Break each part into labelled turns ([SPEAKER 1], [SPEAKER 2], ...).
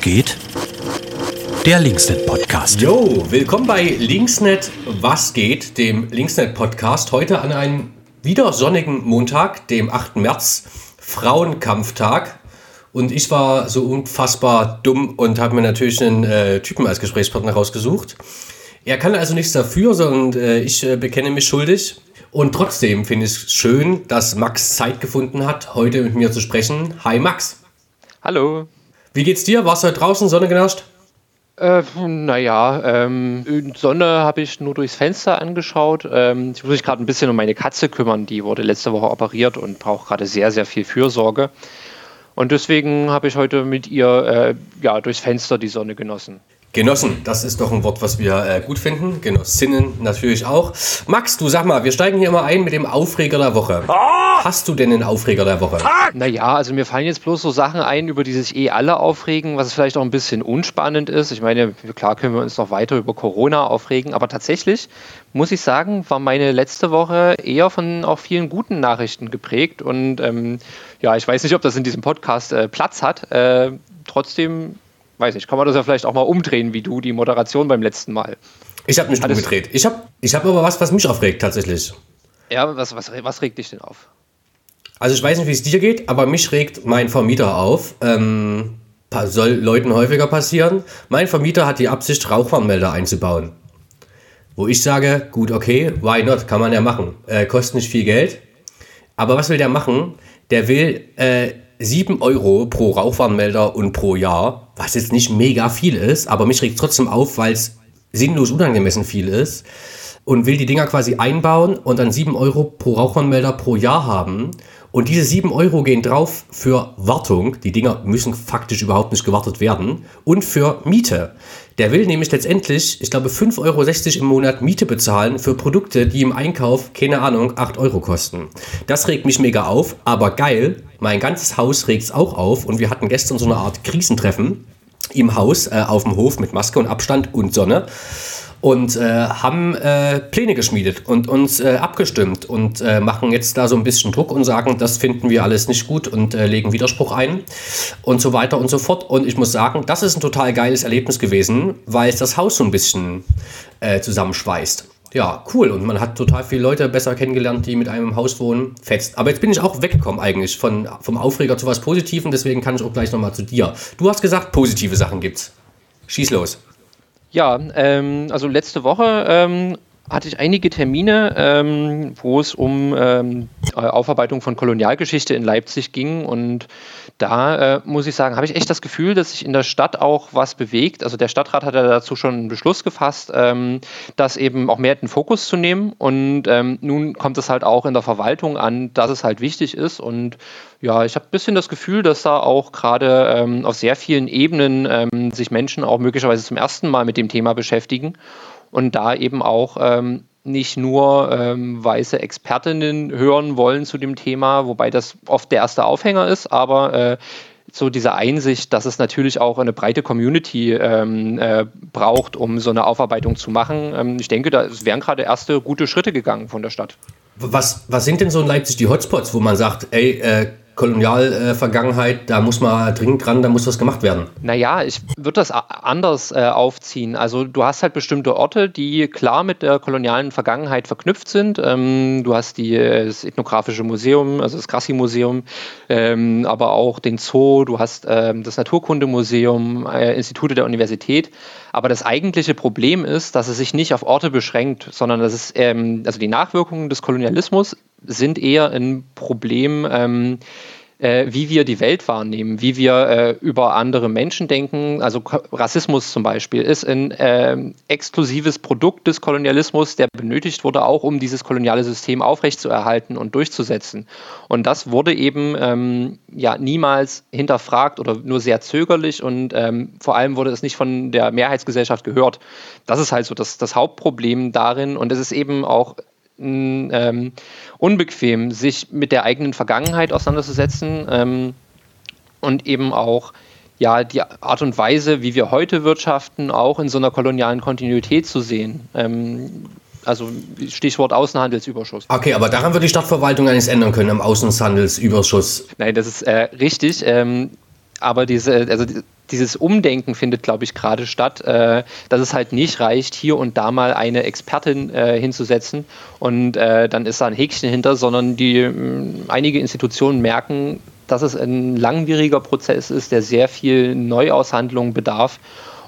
[SPEAKER 1] Geht? Der Linksnet Podcast.
[SPEAKER 2] Jo, willkommen bei Linksnet Was geht, dem Linksnet Podcast. Heute an einem wieder sonnigen Montag, dem 8. März, Frauenkampftag. Und ich war so unfassbar dumm und habe mir natürlich einen äh, Typen als Gesprächspartner rausgesucht. Er kann also nichts dafür, sondern äh, ich äh, bekenne mich schuldig. Und trotzdem finde ich es schön, dass Max Zeit gefunden hat, heute mit mir zu sprechen. Hi Max.
[SPEAKER 3] Hallo.
[SPEAKER 2] Wie geht's dir? Warst du heute draußen, Sonne genascht?
[SPEAKER 3] Äh, naja, ähm, Sonne habe ich nur durchs Fenster angeschaut. Ähm, ich muss mich gerade ein bisschen um meine Katze kümmern. Die wurde letzte Woche operiert und braucht gerade sehr, sehr viel Fürsorge. Und deswegen habe ich heute mit ihr äh, ja, durchs Fenster die Sonne genossen.
[SPEAKER 2] Genossen, das ist doch ein Wort, was wir äh, gut finden. Genossinnen natürlich auch. Max, du sag mal, wir steigen hier mal ein mit dem Aufreger der Woche. Oh! Hast du denn einen Aufreger der Woche?
[SPEAKER 3] Naja, also mir fallen jetzt bloß so Sachen ein, über die sich eh alle aufregen, was vielleicht auch ein bisschen unspannend ist. Ich meine, klar können wir uns noch weiter über Corona aufregen, aber tatsächlich muss ich sagen, war meine letzte Woche eher von auch vielen guten Nachrichten geprägt. Und ähm, ja, ich weiß nicht, ob das in diesem Podcast äh, Platz hat. Äh, trotzdem weiß nicht, kann man das ja vielleicht auch mal umdrehen, wie du die Moderation beim letzten Mal.
[SPEAKER 2] Ich habe nicht Hattest umgedreht. Ich habe ich hab aber was, was mich aufregt tatsächlich.
[SPEAKER 3] Ja, was, was, was regt dich denn auf?
[SPEAKER 2] Also ich weiß nicht, wie es dir geht, aber mich regt mein Vermieter auf. Ähm, soll Leuten häufiger passieren. Mein Vermieter hat die Absicht, Rauchwarnmelder einzubauen. Wo ich sage, gut, okay, why not, kann man ja machen. Äh, kostet nicht viel Geld. Aber was will der machen? Der will äh, 7 Euro pro Rauchwarnmelder und pro Jahr, was jetzt nicht mega viel ist, aber mich regt trotzdem auf, weil es sinnlos unangemessen viel ist und will die Dinger quasi einbauen und dann 7 Euro pro Rauchwarnmelder pro Jahr haben. Und diese 7 Euro gehen drauf für Wartung. Die Dinger müssen faktisch überhaupt nicht gewartet werden. Und für Miete. Der will nämlich letztendlich, ich glaube, 5,60 Euro im Monat Miete bezahlen für Produkte, die im Einkauf, keine Ahnung, 8 Euro kosten. Das regt mich mega auf, aber geil, mein ganzes Haus regt es auch auf und wir hatten gestern so eine Art Krisentreffen im Haus, äh, auf dem Hof mit Maske und Abstand und Sonne und äh, haben äh, Pläne geschmiedet und uns äh, abgestimmt und äh, machen jetzt da so ein bisschen Druck und sagen, das finden wir alles nicht gut und äh, legen Widerspruch ein und so weiter und so fort. Und ich muss sagen, das ist ein total geiles Erlebnis gewesen, weil es das Haus so ein bisschen äh, zusammenschweißt. Ja, cool. Und man hat total viele Leute besser kennengelernt, die mit einem im Haus wohnen. Fetzt. Aber jetzt bin ich auch weggekommen eigentlich von, vom Aufreger zu was Positivem. Deswegen kann ich auch gleich nochmal zu dir. Du hast gesagt, positive Sachen gibt's. Schieß los.
[SPEAKER 3] Ja, ähm, also letzte Woche ähm, hatte ich einige Termine, ähm, wo es um ähm, Aufarbeitung von Kolonialgeschichte in Leipzig ging. Und da äh, muss ich sagen, habe ich echt das Gefühl, dass sich in der Stadt auch was bewegt. Also der Stadtrat hat ja dazu schon einen Beschluss gefasst, ähm, das eben auch mehr in den Fokus zu nehmen. Und ähm, nun kommt es halt auch in der Verwaltung an, dass es halt wichtig ist. Und ja, ich habe ein bisschen das Gefühl, dass da auch gerade ähm, auf sehr vielen Ebenen ähm, sich Menschen auch möglicherweise zum ersten Mal mit dem Thema beschäftigen und da eben auch ähm, nicht nur ähm, weiße Expertinnen hören wollen zu dem Thema, wobei das oft der erste Aufhänger ist, aber äh, so diese Einsicht, dass es natürlich auch eine breite Community ähm, äh, braucht, um so eine Aufarbeitung zu machen. Ähm, ich denke, da wären gerade erste gute Schritte gegangen von der Stadt.
[SPEAKER 2] Was, was sind denn so in Leipzig die Hotspots, wo man sagt, ey, äh, Kolonialvergangenheit, da muss man dringend dran, da muss was gemacht werden.
[SPEAKER 3] Naja, ich würde das anders äh, aufziehen. Also du hast halt bestimmte Orte, die klar mit der kolonialen Vergangenheit verknüpft sind. Ähm, du hast die, das Ethnografische Museum, also das Grassi-Museum, ähm, aber auch den Zoo, du hast ähm, das Naturkundemuseum, äh, Institute der Universität. Aber das eigentliche Problem ist, dass es sich nicht auf Orte beschränkt, sondern dass es, ähm, also die Nachwirkungen des Kolonialismus sind eher ein Problem, ähm, äh, wie wir die Welt wahrnehmen, wie wir äh, über andere Menschen denken. Also Rassismus zum Beispiel ist ein äh, exklusives Produkt des Kolonialismus, der benötigt wurde, auch um dieses koloniale System aufrechtzuerhalten und durchzusetzen. Und das wurde eben ähm, ja niemals hinterfragt oder nur sehr zögerlich und ähm, vor allem wurde es nicht von der Mehrheitsgesellschaft gehört. Das ist halt so das, das Hauptproblem darin und es ist eben auch ähm, unbequem, sich mit der eigenen Vergangenheit auseinanderzusetzen ähm, und eben auch ja, die Art und Weise, wie wir heute wirtschaften, auch in so einer kolonialen Kontinuität zu sehen. Ähm, also Stichwort Außenhandelsüberschuss.
[SPEAKER 2] Okay, aber daran wird die Stadtverwaltung eines ändern können, am Außenhandelsüberschuss.
[SPEAKER 3] Nein, das ist äh, richtig. Ähm, aber diese, also dieses Umdenken findet, glaube ich, gerade statt, äh, dass es halt nicht reicht, hier und da mal eine Expertin äh, hinzusetzen und äh, dann ist da ein Häkchen hinter, sondern die mh, einige Institutionen merken, dass es ein langwieriger Prozess ist, der sehr viel Neuaushandlung bedarf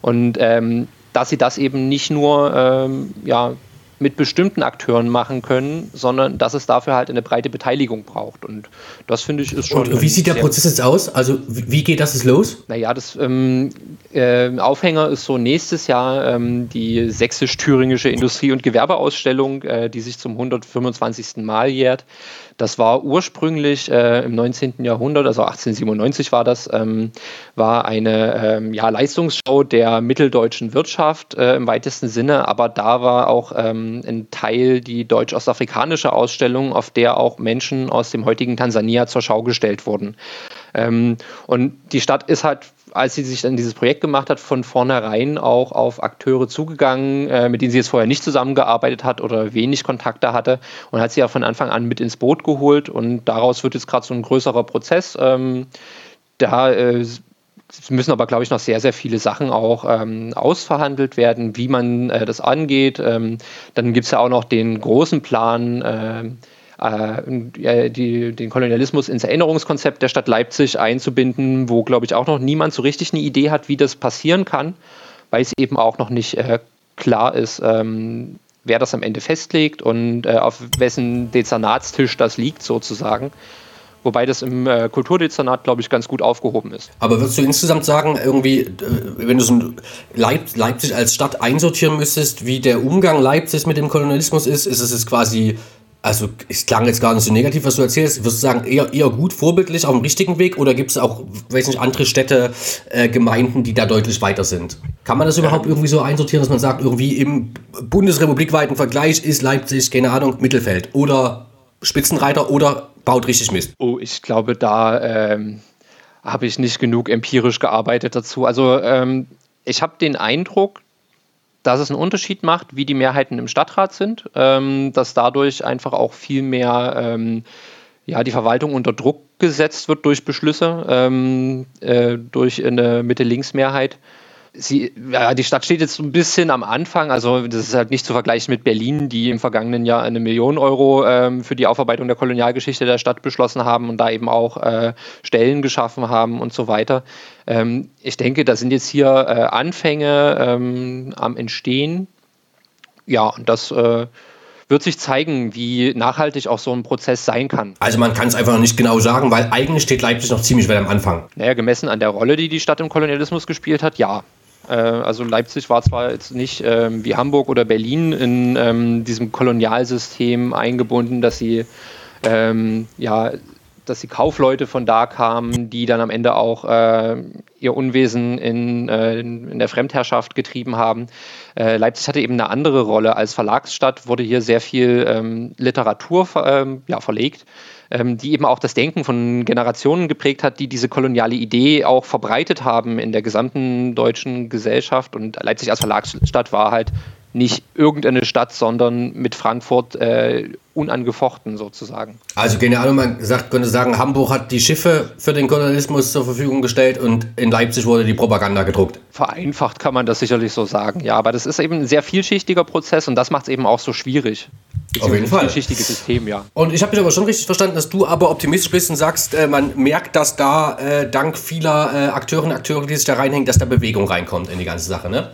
[SPEAKER 3] und ähm, dass sie das eben nicht nur ähm, ja, mit bestimmten Akteuren machen können, sondern dass es dafür halt eine breite Beteiligung braucht. Und das finde ich ist schon.
[SPEAKER 2] Und wie sieht der Prozess jetzt aus? Also wie geht das jetzt los?
[SPEAKER 3] Naja, das ähm, äh, Aufhänger ist so nächstes Jahr ähm, die sächsisch-thüringische Industrie- und Gewerbeausstellung, äh, die sich zum 125. Mal jährt. Das war ursprünglich äh, im 19. Jahrhundert, also 1897 war das, ähm, war eine ähm, ja, Leistungsschau der mitteldeutschen Wirtschaft äh, im weitesten Sinne, aber da war auch ähm, ein Teil die deutsch-ostafrikanische Ausstellung, auf der auch Menschen aus dem heutigen Tansania zur Schau gestellt wurden. Ähm, und die Stadt ist halt als sie sich dann dieses Projekt gemacht hat, von vornherein auch auf Akteure zugegangen, äh, mit denen sie jetzt vorher nicht zusammengearbeitet hat oder wenig Kontakte hatte und hat sie ja von Anfang an mit ins Boot geholt und daraus wird jetzt gerade so ein größerer Prozess. Ähm, da äh, müssen aber, glaube ich, noch sehr, sehr viele Sachen auch ähm, ausverhandelt werden, wie man äh, das angeht. Ähm, dann gibt es ja auch noch den großen Plan, äh, die, den Kolonialismus ins Erinnerungskonzept der Stadt Leipzig einzubinden, wo, glaube ich, auch noch niemand so richtig eine Idee hat, wie das passieren kann, weil es eben auch noch nicht äh, klar ist, ähm, wer das am Ende festlegt und äh, auf wessen Dezernatstisch das liegt sozusagen. Wobei das im äh, Kulturdezernat, glaube ich, ganz gut aufgehoben ist.
[SPEAKER 2] Aber würdest du insgesamt sagen, irgendwie, äh, wenn du so Leip Leipzig als Stadt einsortieren müsstest, wie der Umgang Leipzigs mit dem Kolonialismus ist, ist es quasi also es klang jetzt gar nicht so negativ, was du erzählst. Würdest du sagen, eher, eher gut, vorbildlich, auf dem richtigen Weg? Oder gibt es auch, weiß nicht, andere Städte, äh, Gemeinden, die da deutlich weiter sind? Kann man das überhaupt irgendwie so einsortieren, dass man sagt, irgendwie im bundesrepublikweiten Vergleich ist Leipzig, keine Ahnung, Mittelfeld oder Spitzenreiter oder baut richtig Mist?
[SPEAKER 3] Oh, ich glaube, da ähm, habe ich nicht genug empirisch gearbeitet dazu. Also ähm, ich habe den Eindruck, dass es einen Unterschied macht, wie die Mehrheiten im Stadtrat sind, ähm, dass dadurch einfach auch viel mehr ähm, ja, die Verwaltung unter Druck gesetzt wird durch Beschlüsse, ähm, äh, durch eine Mitte-Links-Mehrheit sie, ja, die Stadt steht jetzt so ein bisschen am Anfang. Also, das ist halt nicht zu vergleichen mit Berlin, die im vergangenen Jahr eine Million Euro ähm, für die Aufarbeitung der Kolonialgeschichte der Stadt beschlossen haben und da eben auch äh, Stellen geschaffen haben und so weiter. Ähm, ich denke, da sind jetzt hier äh, Anfänge ähm, am Entstehen. Ja, und das. Äh, wird sich zeigen, wie nachhaltig auch so ein Prozess sein kann.
[SPEAKER 2] Also man kann es einfach noch nicht genau sagen, weil eigentlich steht Leipzig noch ziemlich weit am Anfang.
[SPEAKER 3] Naja, gemessen an der Rolle, die die Stadt im Kolonialismus gespielt hat, ja. Äh, also Leipzig war zwar jetzt nicht ähm, wie Hamburg oder Berlin in ähm, diesem Kolonialsystem eingebunden, dass sie ähm, ja dass die Kaufleute von da kamen, die dann am Ende auch äh, ihr Unwesen in, äh, in, der Fremdherrschaft getrieben haben. Äh, Leipzig hatte eben eine andere Rolle. Als Verlagsstadt wurde hier sehr viel ähm, Literatur ähm, ja, verlegt ähm, die eben auch das Denken von Generationen geprägt hat, die diese koloniale Idee auch verbreitet haben in der gesamten deutschen Gesellschaft. Und Leipzig als Verlagsstadt war halt nicht irgendeine Stadt, sondern mit Frankfurt äh, unangefochten sozusagen.
[SPEAKER 2] Also genau, man sagt, könnte sagen, Hamburg hat die Schiffe für den Kolonialismus zur Verfügung gestellt und in Leipzig wurde die Propaganda gedruckt.
[SPEAKER 3] Vereinfacht kann man das sicherlich so sagen, ja, aber das ist eben ein sehr vielschichtiger Prozess und das macht es eben auch so schwierig.
[SPEAKER 2] Auf jeden Fall.
[SPEAKER 3] Vielschichtiges System, ja.
[SPEAKER 2] Und ich habe mich aber schon richtig verstanden, dass du aber optimistisch bist und sagst, äh, man merkt, dass da äh, dank vieler äh, Akteurinnen und Akteure, die sich da reinhängen, dass da Bewegung reinkommt in die ganze Sache, ne?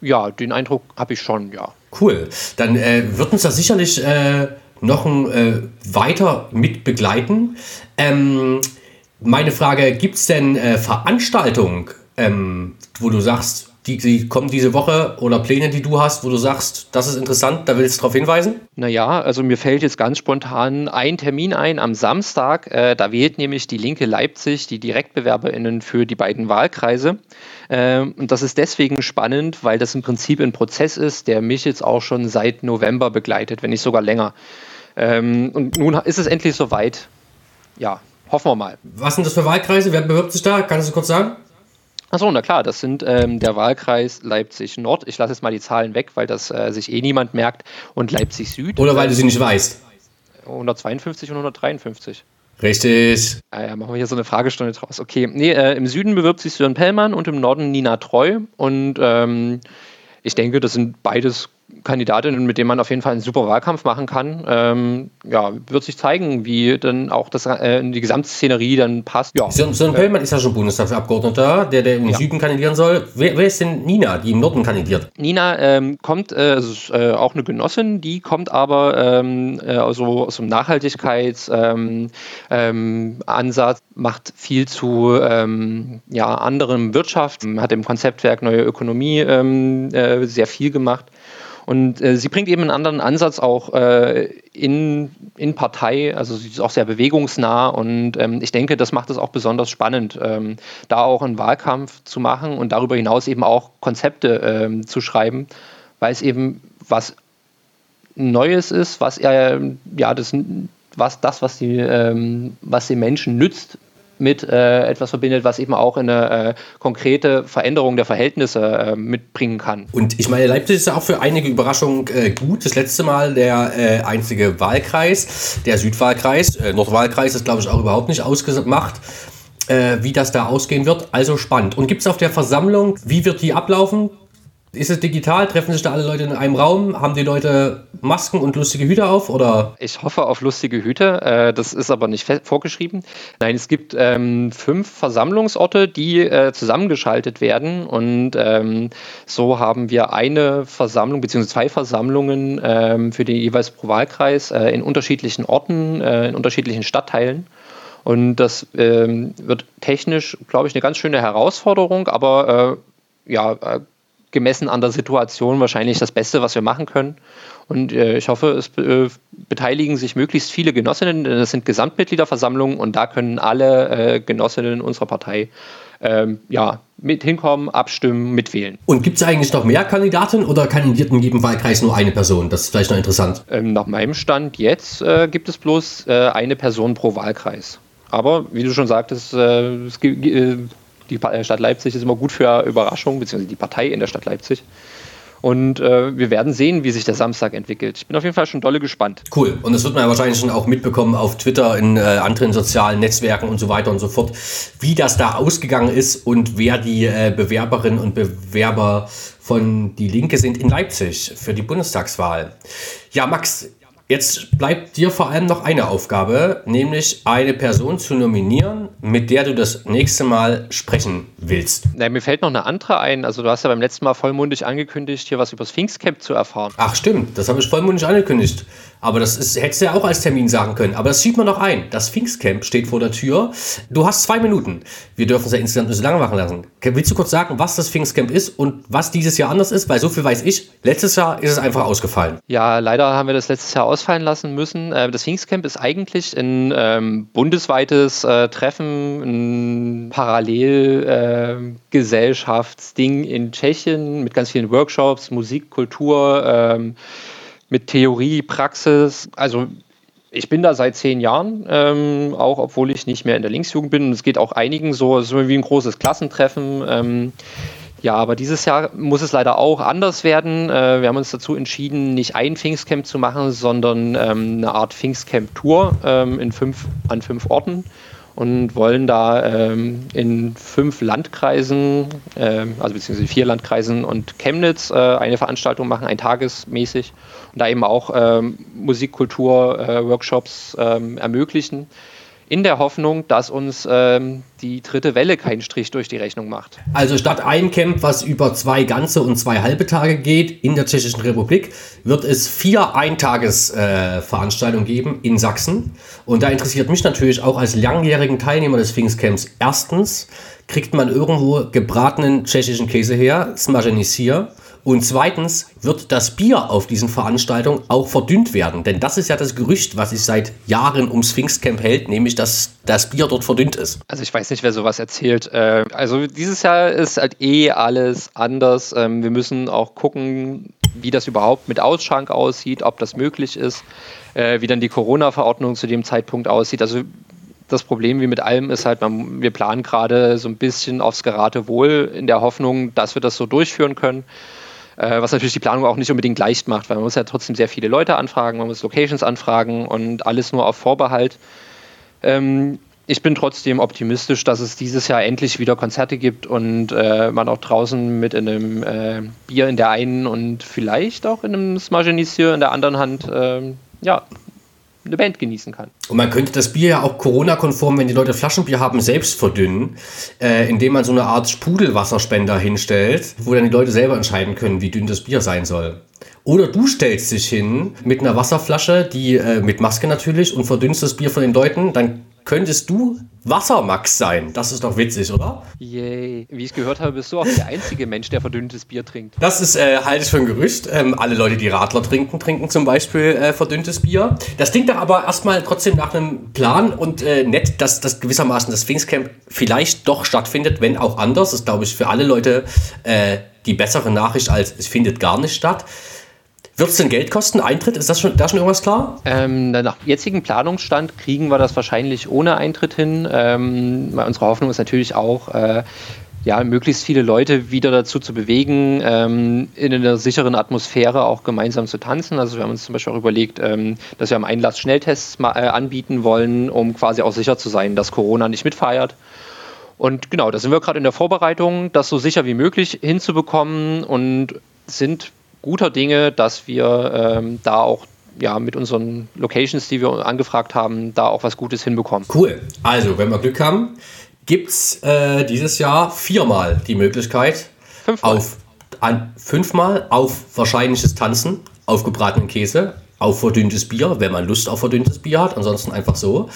[SPEAKER 3] Ja, den Eindruck habe ich schon, ja.
[SPEAKER 2] Cool. Dann äh, wird uns das sicherlich äh, noch ein, äh, weiter mit begleiten. Ähm, meine Frage, gibt es denn äh, Veranstaltungen, ähm, wo du sagst, die, die kommen diese Woche oder Pläne, die du hast, wo du sagst, das ist interessant, da willst du darauf hinweisen?
[SPEAKER 3] Naja, also mir fällt jetzt ganz spontan ein Termin ein am Samstag. Äh, da wählt nämlich die Linke Leipzig die DirektbewerberInnen für die beiden Wahlkreise. Ähm, und das ist deswegen spannend, weil das im Prinzip ein Prozess ist, der mich jetzt auch schon seit November begleitet, wenn nicht sogar länger. Ähm, und nun ist es endlich soweit. Ja, hoffen wir mal.
[SPEAKER 2] Was sind das für Wahlkreise? Wer bewirbt sich da? Kannst du kurz sagen?
[SPEAKER 3] Achso, na klar, das sind ähm, der Wahlkreis Leipzig Nord. Ich lasse jetzt mal die Zahlen weg, weil das äh, sich eh niemand merkt. Und Leipzig Süd.
[SPEAKER 2] Oder weil du sie nicht weißt.
[SPEAKER 3] 152 und 153.
[SPEAKER 2] Richtig.
[SPEAKER 3] Ah ja, machen wir hier so eine Fragestunde draus. Okay, nee, äh, im Süden bewirbt sich Sören Pellmann und im Norden Nina Treu. Und ähm, ich denke, das sind beides Kandidatinnen, mit denen man auf jeden Fall einen super Wahlkampf machen kann. Ähm, ja, wird sich zeigen, wie dann auch das, äh, die Gesamtszenerie dann passt. Ja.
[SPEAKER 2] Sören, Sören Pellmann ist ja schon Bundestagsabgeordneter, der, der im
[SPEAKER 3] Ja.
[SPEAKER 2] Süden kandidieren soll. Wer, wer ist denn Nina, die im Norden kandidiert?
[SPEAKER 3] Nina ähm, kommt, äh, also ist, äh, auch eine Genossin, die kommt aber ähm, äh, also aus dem Nachhaltigkeitsansatz, ähm, ähm, macht viel zu ähm, ja, anderem Wirtschaft, hat im Konzeptwerk Neue Ökonomie ähm, äh, sehr viel gemacht. Und äh, sie bringt eben einen anderen Ansatz auch äh, in, in Partei, also sie ist auch sehr bewegungsnah und ähm, ich denke, das macht es auch besonders spannend, ähm, da auch einen Wahlkampf zu machen und darüber hinaus eben auch Konzepte ähm, zu schreiben, weil es eben was Neues ist, was äh, ja das was das was die ähm, was den Menschen nützt mit äh, etwas verbindet, was eben auch eine äh, konkrete Veränderung der Verhältnisse äh, mitbringen kann.
[SPEAKER 2] Und ich meine, Leipzig ist ja auch für einige Überraschungen äh, gut. Das letzte Mal der äh, einzige Wahlkreis, der Südwahlkreis. Äh, Nordwahlkreis ist, glaube ich, auch überhaupt nicht ausgemacht, wie das da ausgehen wird. Also spannend. Und gibt es auf der Versammlung, wie wird die ablaufen? Ist es digital? Treffen sich da alle Leute in einem Raum? Haben die Leute Masken und lustige Hüte auf? Oder
[SPEAKER 3] Ich hoffe auf lustige Hüte. Äh, das ist aber nicht vorgeschrieben. Nein, es gibt ähm, fünf Versammlungsorte, die äh, zusammengeschaltet werden. Und ähm, so haben wir eine Versammlung bzw. zwei Versammlungen ähm, für den jeweils pro Wahlkreis äh, in unterschiedlichen Orten, in unterschiedlichen Stadtteilen. Und das wird technisch, glaube ich, eine ganz schöne Herausforderung, aber ja, gemessen an der Situation wahrscheinlich das Beste, was wir machen können. Und äh, ich hoffe, es äh, beteiligen sich möglichst viele Genossinnen, denn das sind Gesamtmitgliederversammlungen und da können alle äh, Genossinnen unserer Partei ähm, ja, mit hinkommen, abstimmen, mitwählen.
[SPEAKER 2] und gibt es eigentlich noch mehr Kandidaten oder kandidiert in jedem Wahlkreis nur eine Person? Das ist vielleicht noch interessant.
[SPEAKER 3] Ähm, nach meinem Stand jetzt äh, gibt es bloß äh, eine Person pro Wahlkreis. Aber wie du schon sagtest, äh, es, gi- gi- äh, die äh, Stadt Leipzig ist immer gut für Überraschungen, beziehungsweise die Partei in der Stadt Leipzig. Und äh, wir werden sehen, wie sich der Samstag entwickelt. Ich bin auf jeden Fall schon dolle gespannt.
[SPEAKER 2] Cool. Und das wird man ja wahrscheinlich schon auch mitbekommen auf Twitter, in äh, anderen sozialen Netzwerken und so weiter und so fort, wie das da ausgegangen ist und wer die äh, Bewerberinnen und Bewerber von Die Linke sind in Leipzig für die Bundestagswahl. Ja, Max, jetzt bleibt dir vor allem noch eine Aufgabe, nämlich eine Person zu nominieren, mit der du das nächste Mal sprechen willst.
[SPEAKER 3] Na, mir fällt noch eine andere ein. Also du hast ja beim letzten Mal vollmundig angekündigt, hier was über das Pfingstcamp zu erfahren.
[SPEAKER 2] Ach stimmt, das habe ich vollmundig angekündigt. Aber das ist, hättest du ja auch als Termin sagen können. Aber das schiebt man noch ein. Das Pfingstcamp steht vor der Tür. Du hast zwei Minuten. Wir dürfen es ja insgesamt nicht so lange machen lassen. Willst du kurz sagen, was das Pfingstcamp ist und was dieses Jahr anders ist? Weil so viel weiß ich. Letztes Jahr ist es einfach ausgefallen.
[SPEAKER 3] Ja, leider haben wir das letztes Jahr ausfallen lassen müssen. Äh, Das Pfingstcamp ist eigentlich ein ähm, bundesweites äh, Treffen, ein Parallelgesellschaftsding in Tschechien mit ganz vielen Workshops, Musik, Kultur, ähm, mit Theorie, Praxis. Also ich bin da seit zehn Jahren, ähm, auch obwohl ich nicht mehr in der Linksjugend bin. Und es geht auch einigen so, es ist wie ein großes Klassentreffen. Ähm, ja, aber dieses Jahr muss es leider auch anders werden. Äh, wir haben uns dazu entschieden, nicht ein Pfingstcamp zu machen, sondern ähm, eine Art Pfingstcamp-Tour ähm, in fünf, an fünf Orten und wollen da ähm, in fünf Landkreisen, ähm, also beziehungsweise vier Landkreisen und Chemnitz äh, eine Veranstaltung machen, ein tagesmäßig und da eben auch ähm, Musik, Kultur, äh, Workshops ähm, ermöglichen in der Hoffnung, dass uns ähm, die dritte Welle keinen Strich durch die Rechnung macht.
[SPEAKER 2] Also statt ein Camp, was über zwei ganze und zwei halbe Tage geht in der Tschechischen Republik, wird es vier Eintagesveranstaltungen geben in Sachsen. Und da interessiert mich natürlich auch als langjährigen Teilnehmer des Pfingstcamps. Erstens, kriegt man irgendwo gebratenen tschechischen Käse her, Smaženisier. Und zweitens wird das Bier auf diesen Veranstaltungen auch verdünnt werden. Denn das ist ja das Gerücht, was sich seit Jahren ums Pfingstcamp hält, nämlich dass das Bier dort verdünnt ist.
[SPEAKER 3] Also ich weiß nicht, wer sowas erzählt. Äh, Also dieses Jahr ist halt eh alles anders. Ähm, Wir müssen auch gucken, wie das überhaupt mit Ausschank aussieht, ob das möglich ist, äh, wie dann die Corona-Verordnung zu dem Zeitpunkt aussieht. Also das Problem wie mit allem ist halt, man, wir planen gerade so ein bisschen aufs Geratewohl in der Hoffnung, dass wir das so durchführen können. Äh, was natürlich die Planung auch nicht unbedingt leicht macht, weil man muss ja trotzdem sehr viele Leute anfragen, man muss Locations anfragen und alles nur auf Vorbehalt. Ähm, ich bin trotzdem optimistisch, dass es dieses Jahr endlich wieder Konzerte gibt und äh, man auch draußen mit einem äh, Bier in der einen und vielleicht auch in einem Smagenisier in der anderen Hand äh, ja, eine Band genießen kann.
[SPEAKER 2] Und man könnte das Bier ja auch Corona-konform, wenn die Leute Flaschenbier haben, selbst verdünnen, äh, indem man so eine Art Sprudelwasserspender hinstellt, wo dann die Leute selber entscheiden können, wie dünn das Bier sein soll. Oder du stellst dich hin mit einer Wasserflasche, die äh, mit Maske natürlich, und verdünnst das Bier von den Leuten, dann könntest du Wassermax sein. Das ist doch witzig, oder?
[SPEAKER 3] Yay. Wie ich gehört habe, bist du auch der einzige Mensch, der verdünntes Bier trinkt.
[SPEAKER 2] Das ist, äh, halte ich für ein Gerücht. Ähm, alle Leute, die Radler trinken, trinken zum Beispiel äh, verdünntes Bier. Das klingt da aber erstmal trotzdem nach einem Plan und äh, nett, dass das gewissermaßen das Pfingstcamp vielleicht doch stattfindet, wenn auch anders. Das ist, glaube ich, für alle Leute äh, die bessere Nachricht als es findet gar nicht statt. Wird es denn Geld kosten, Eintritt? Ist das schon, da schon irgendwas klar?
[SPEAKER 3] Ähm, nach jetzigem Planungsstand kriegen wir das wahrscheinlich ohne Eintritt hin. Ähm, unsere Hoffnung ist natürlich auch, äh, ja, möglichst viele Leute wieder dazu zu bewegen, ähm, in einer sicheren Atmosphäre auch gemeinsam zu tanzen. Also wir haben uns zum Beispiel auch überlegt, ähm, dass wir am Einlass Schnelltests mal, äh, anbieten wollen, um quasi auch sicher zu sein, dass Corona nicht mitfeiert. Und genau, da sind wir gerade in der Vorbereitung, das so sicher wie möglich hinzubekommen und sind guter Dinge, dass wir ähm, da auch ja, mit unseren Locations, die wir angefragt haben, da auch was Gutes hinbekommen.
[SPEAKER 2] Cool. Also, wenn wir Glück haben, gibt es äh, dieses Jahr viermal die Möglichkeit
[SPEAKER 3] Fünfmal.
[SPEAKER 2] auf an, fünfmal auf wahrscheinliches Tanzen, auf gebratenen Käse, auf verdünntes Bier, wenn man Lust auf verdünntes Bier hat, ansonsten einfach so.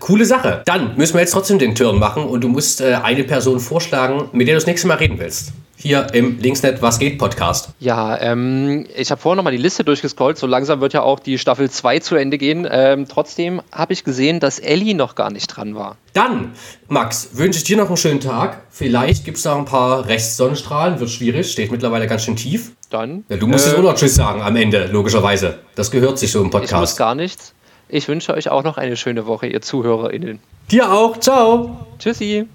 [SPEAKER 2] Coole Sache. Dann müssen wir jetzt trotzdem den Turn machen und du musst äh, eine Person vorschlagen, mit der du das nächste Mal reden willst hier im Linksnet Was geht Podcast.
[SPEAKER 3] Ja, ähm, ich habe vorhin nochmal die Liste durchgescrollt. So langsam wird ja auch die Staffel 2 zu Ende gehen. Ähm, trotzdem habe ich gesehen, dass Ellie noch gar nicht dran war.
[SPEAKER 2] Dann, Max, wünsche ich dir noch einen schönen Tag. Vielleicht gibt es da ein paar Restsonnenstrahlen. Wird schwierig, steht mittlerweile ganz schön tief.
[SPEAKER 3] Dann.
[SPEAKER 2] Ja, du musst äh, jetzt auch noch Tschüss sagen am Ende, logischerweise. Das gehört sich so im Podcast. Ich
[SPEAKER 3] muss gar nichts. Ich wünsche euch auch noch eine schöne Woche, ihr ZuhörerInnen.
[SPEAKER 2] Dir auch. Ciao.
[SPEAKER 3] Tschüssi.